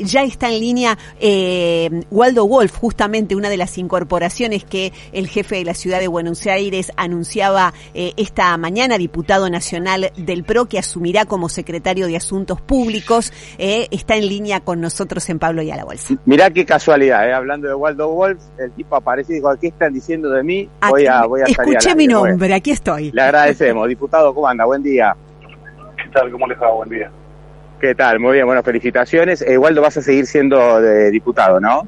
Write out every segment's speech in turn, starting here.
ya está en línea eh, Waldo Wolf, justamente una de las incorporaciones que el jefe de la ciudad de Buenos Aires anunciaba eh, esta mañana, diputado nacional del PRO, que asumirá como secretario de Asuntos Públicos, eh, está en línea con nosotros en Pablo y a la Bolsa. Mirá qué casualidad, eh, hablando de Waldo Wolf, el tipo aparece y dijo, ¿qué están diciendo de mí? Voy a, voy a Escuché mi nombre, aquí estoy. Le agradecemos. Diputado, ¿cómo anda? Buen día. ¿Qué tal? ¿Cómo les va? Buen día. ¿Qué tal? Muy bien, bueno, felicitaciones. Eh, vas a seguir siendo de diputado, ¿no?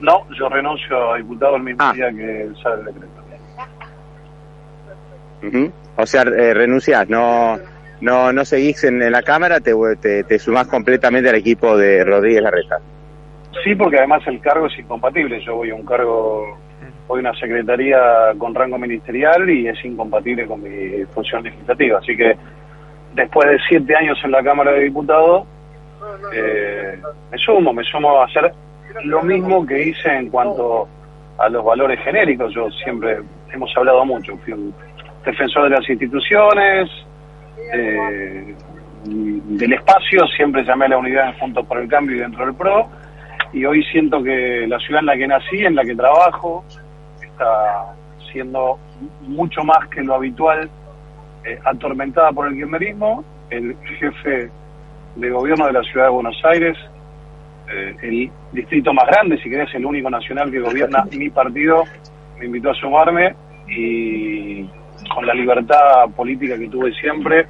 No, yo renuncio a diputado el mismo Ah. día que sale el decreto. Ujú. O sea, eh, renunciás, no, no, no seguís en, en la Cámara, te, te, te sumás completamente al equipo de Rodríguez Larreta. Sí, porque además el cargo es incompatible. Yo voy a un cargo, voy a una secretaría con rango ministerial y es incompatible con mi función legislativa. Así que después de siete años en la Cámara de Diputados, eh, me sumo, me sumo a hacer lo mismo que hice en cuanto a los valores genéricos. Yo siempre hemos hablado mucho, fui un defensor de las instituciones, eh, del espacio, siempre llamé a la unidad en Juntos por el Cambio y dentro del PRO, y hoy siento que la ciudad en la que nací, en la que trabajo, está siendo mucho más que lo habitual eh, atormentada por el kirchnerismo, el jefe de gobierno de la ciudad de Buenos Aires, eh, el distrito más grande, si querés, el único nacional que gobierna mi partido, me invitó a sumarme y con la libertad política que tuve siempre,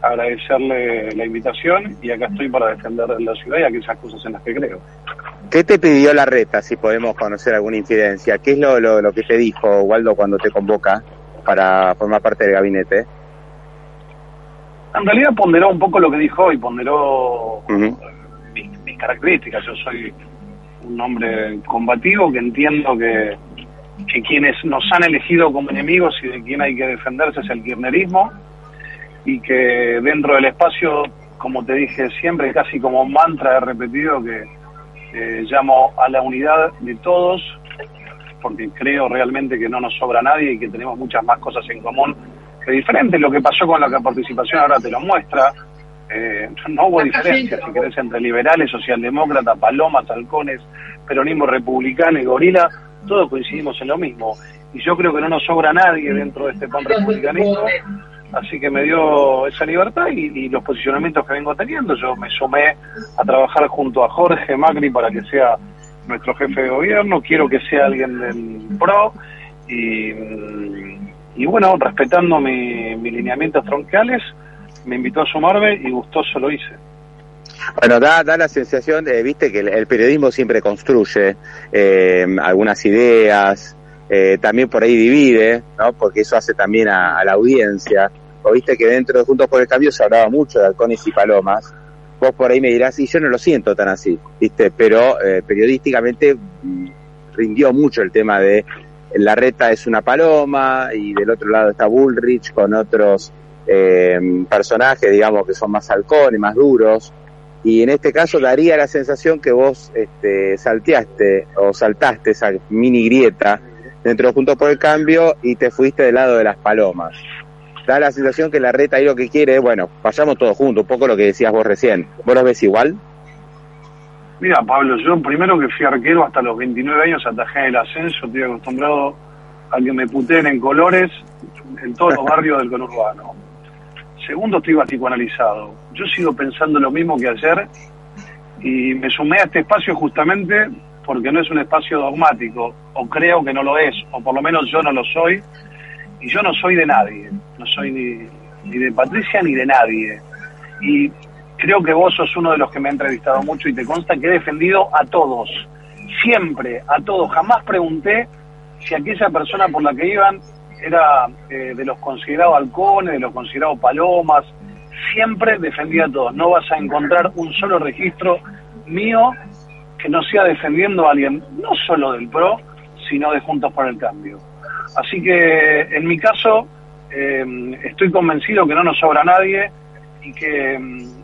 agradecerle la invitación y acá estoy para defender la ciudad y aquellas cosas en las que creo. ¿Qué te pidió Larreta, si podemos conocer alguna incidencia? ¿Qué es lo, lo, lo que te dijo Waldo cuando te convoca para formar parte del gabinete? En realidad ponderó un poco lo que dijo hoy, ponderó mis, mis características. Yo soy un hombre combativo que entiendo que, que quienes nos han elegido como enemigos y de quien hay que defenderse es el kirchnerismo y que dentro del espacio, como te dije siempre, casi como un mantra he repetido que eh, llamo a la unidad de todos porque creo realmente que no nos sobra nadie y que tenemos muchas más cosas en común que diferentes. Lo que pasó con la participación ahora te lo muestra. Eh, no hubo diferencia, si querés, entre liberales, socialdemócratas, palomas, halcones, peronismo republicano y gorila, todos coincidimos en lo mismo. Y yo creo que no nos sobra nadie dentro de este pan republicanismo, así que me dio esa libertad y, y los posicionamientos que vengo teniendo. Yo me sumé a trabajar junto a Jorge Macri para que sea nuestro jefe de gobierno, quiero que sea alguien del PRO y, y bueno, respetando mi- mis lineamientos troncales, me invitó a sumarme y gustoso lo hice. Bueno, da, da la sensación, de, viste, que el, el periodismo siempre construye eh, algunas ideas, eh, también por ahí divide, ¿no? Porque eso hace también a, a la audiencia. O viste que dentro de Juntos por el Cambio se hablaba mucho de halcones y palomas. Vos por ahí me dirás, y yo no lo siento tan así, viste, pero eh, periodísticamente mm, rindió mucho el tema de la reta es una paloma y del otro lado está Bullrich con otros eh, personajes, digamos, que son más halcones, más duros. Y en este caso daría la sensación que vos este, salteaste o saltaste esa mini grieta dentro de Juntos por el Cambio y te fuiste del lado de las palomas. Da la sensación que la reta ahí lo que quiere es, bueno, vayamos todos juntos, un poco lo que decías vos recién. ¿Vos lo ves igual? Mira, Pablo, yo primero que fui arquero hasta los 29 años atajé el ascenso, estoy acostumbrado a que me puteen en colores en todos los barrios del conurbano. Segundo, estoy psicoanalizado. Yo sigo pensando lo mismo que ayer y me sumé a este espacio justamente porque no es un espacio dogmático, o creo que no lo es, o por lo menos yo no lo soy, y yo no soy de nadie, no soy ni, ni de Patricia ni de nadie. Y creo que vos sos uno de los que me ha entrevistado mucho y te consta que he defendido a todos, siempre, a todos. Jamás pregunté si aquella persona por la que iban era eh, de los considerados halcones, de los considerados palomas. Siempre defendí a todos. No vas a encontrar un solo registro mío que no sea defendiendo a alguien, no solo del PRO, sino de Juntos por el Cambio. Así que en mi caso eh, estoy convencido que no nos sobra nadie y que mm,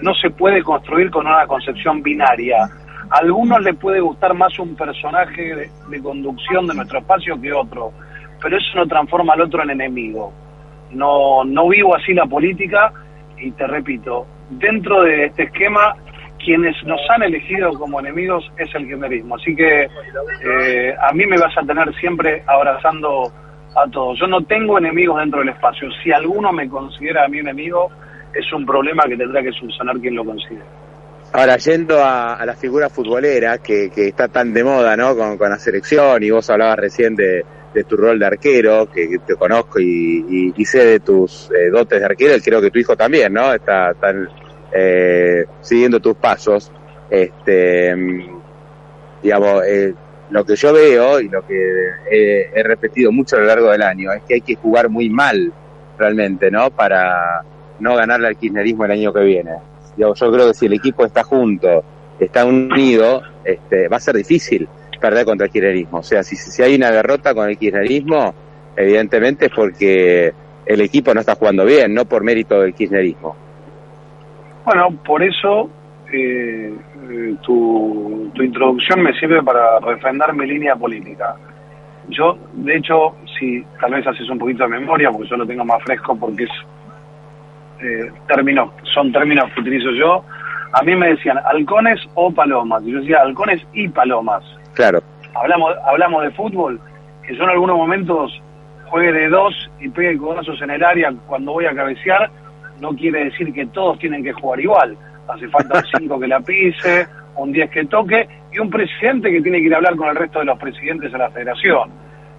no se puede construir con una concepción binaria. A algunos les puede gustar más un personaje de, conducción de nuestro espacio que otro, pero eso no transforma al otro en enemigo. No, no vivo así la política y te repito, dentro de este esquema quienes nos han elegido como enemigos es el kirchnerismo. Así que eh, a mí me vas a tener siempre abrazando a todos. Yo no tengo enemigos dentro del espacio. Si alguno me considera a mí enemigo, es un problema que tendrá que subsanar quien lo considere. Ahora, yendo a, la figura futbolera que, está tan de moda, ¿no? Con, la selección, y vos hablabas recién de, tu rol de arquero, que, te conozco y, sé de tus eh, dotes de arquero, y creo que tu hijo también, ¿no? Está tan eh, siguiendo tus pasos, este, digamos, eh, lo que yo veo y lo que he, repetido mucho a lo largo del año es que hay que jugar muy mal realmente, ¿no? Para no ganarle al kirchnerismo el año que viene. Yo, yo creo que si el equipo está junto, está unido, este, va a ser difícil perder contra el kirchnerismo. O sea, si, si hay una derrota con el kirchnerismo, evidentemente es porque el equipo no está jugando bien, no por mérito del kirchnerismo. Bueno, por eso eh, eh, tu, introducción me sirve para refrendar mi línea política. Yo, de hecho, si tal vez haces un poquito de memoria, porque yo lo tengo más fresco, porque es eh, términos, son términos que utilizo yo, a mí me decían halcones o palomas, y yo decía halcones y palomas. Claro. Hablamos, hablamos de fútbol, que yo en algunos momentos juegue de dos y pegue codazos en el área cuando voy a cabecear, no quiere decir que todos tienen que jugar igual. Hace falta un 5 que la pise, un 10 que toque y un presidente que tiene que ir a hablar con el resto de los presidentes de la federación.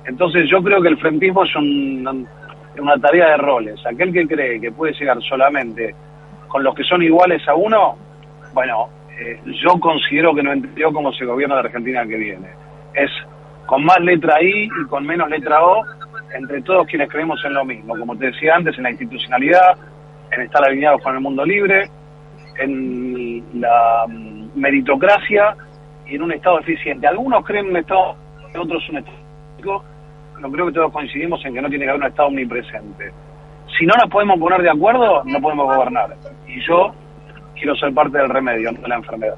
Entonces yo creo que el frentismo es una tarea de roles. Aquel que cree que puede llegar solamente con los que son iguales a uno, bueno, eh, yo considero que no entendió cómo se gobierna la Argentina que viene. Es con más letra I y con menos letra O, entre todos quienes creemos en lo mismo. Como te decía antes, en la institucionalidad, en estar alineados con el mundo libre, en la mm, meritocracia y en un Estado eficiente. Algunos creen en un Estado, otros un Estado pero creo que todos coincidimos en que no tiene que haber un Estado omnipresente. Si no nos podemos poner de acuerdo, no podemos gobernar. Y yo quiero ser parte del remedio, no de la enfermedad.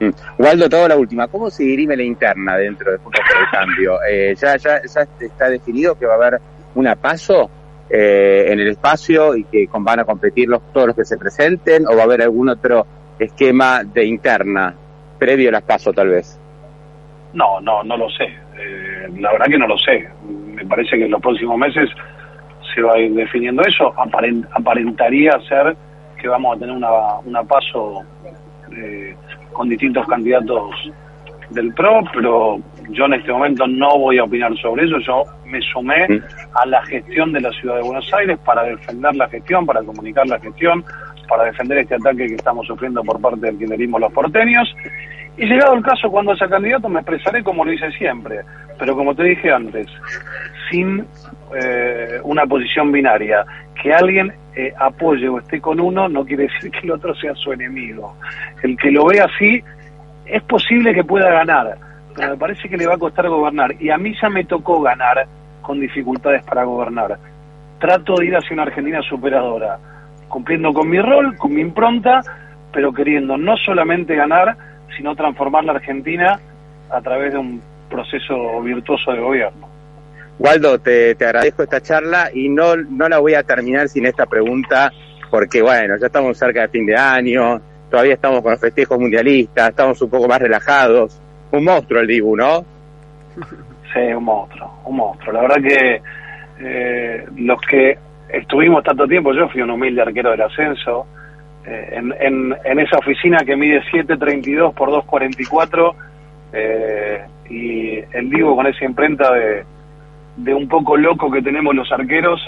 Mm. Waldo, todo la última. ¿Cómo se dirime la interna dentro de Puntos por el Cambio? Eh, ¿ya, ya, ¿Ya está definido que va a haber una paso eh, en el espacio y que van a competir los, todos los que se presenten o va a haber algún otro esquema de interna previo a las paso tal vez? No, no, no lo sé. Eh, la verdad que no lo sé. Parece que en los próximos meses se va a ir definiendo eso. aparentaría ser que vamos a tener una, una paso eh, con distintos candidatos del PRO, pero yo en este momento no voy a opinar sobre eso. Yo me sumé mm. a la gestión de la ciudad de Buenos Aires para defender la gestión, para comunicar la gestión, para defender este ataque que estamos sufriendo por parte del kirchnerismo los porteños. Y llegado el caso, cuando sea candidato, me expresaré como lo hice siempre, pero como te dije antes, sin eh, una posición binaria. Que alguien eh, apoye o esté con uno no quiere decir que el otro sea su enemigo. El que lo ve así, es posible que pueda ganar, pero me parece que le va a costar gobernar. Y a mí ya me tocó ganar con dificultades para gobernar. Trato de ir hacia una Argentina superadora, cumpliendo con mi rol, con mi impronta, pero queriendo no solamente ganar, sino transformar la Argentina a través de un proceso virtuoso de gobierno. Waldo, te, te agradezco esta charla y no, no la voy a terminar sin esta pregunta, porque bueno, ya estamos cerca de fin de año, todavía estamos con los festejos mundialistas, estamos un poco más relajados. Un monstruo el Dibu, ¿no? Sí, un monstruo, un monstruo. La verdad que eh, los que estuvimos tanto tiempo, yo fui un humilde arquero del ascenso, en, en, en, esa oficina que mide 7.32 por 2.44, eh, y el Dibu con esa imprenta de, de un poco loco que tenemos los arqueros,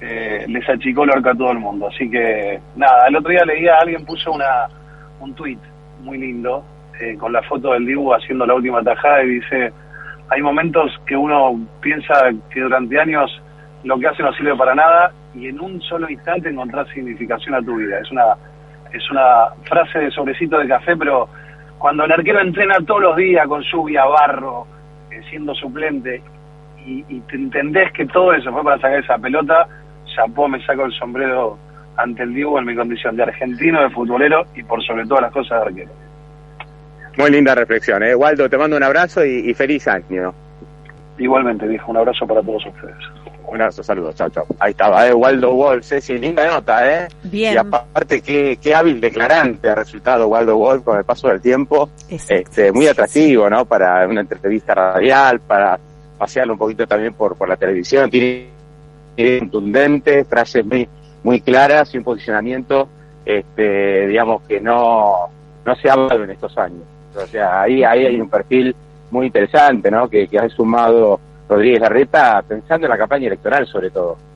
eh, les achicó el arca a todo el mundo. Así que, nada, el otro día leía, alguien puso una un tuit muy lindo eh, con la foto del Dibu haciendo la última tajada y dice, hay momentos que uno piensa que durante años lo que hace no sirve para nada y en un solo instante encontrás significación a tu vida. Es una, es una frase de sobrecito de café, pero cuando el arquero entrena todos los días con lluvia, barro, eh, siendo suplente, y, y te entendés que todo eso fue para sacar esa pelota, chapó, me saco el sombrero ante el Dibu en mi condición de argentino, de futbolero y por sobre todas las cosas de arquero. Muy linda reflexión, ¿eh? Waldo, te mando un abrazo y, y feliz año. Igualmente, dijo, un abrazo para todos ustedes. Un abrazo, saludos, chao, chao. Ahí estaba, ¿eh? Waldo Wolf, sí, linda nota, ¿eh? Bien. Y aparte, qué, qué hábil declarante ha resultado Waldo Wolf con el paso del tiempo. Exacto. Este, muy atractivo, ¿no? Para una entrevista radial, para pasearlo un poquito también por, por la televisión. Tiene, contundente, frases muy, muy claras y un posicionamiento, este, digamos, que no, no se ha hablado en estos años. O sea, ahí, ahí hay un perfil muy interesante, ¿no? Que, que ha sumado Rodríguez Larreta pensando en la campaña electoral sobre todo.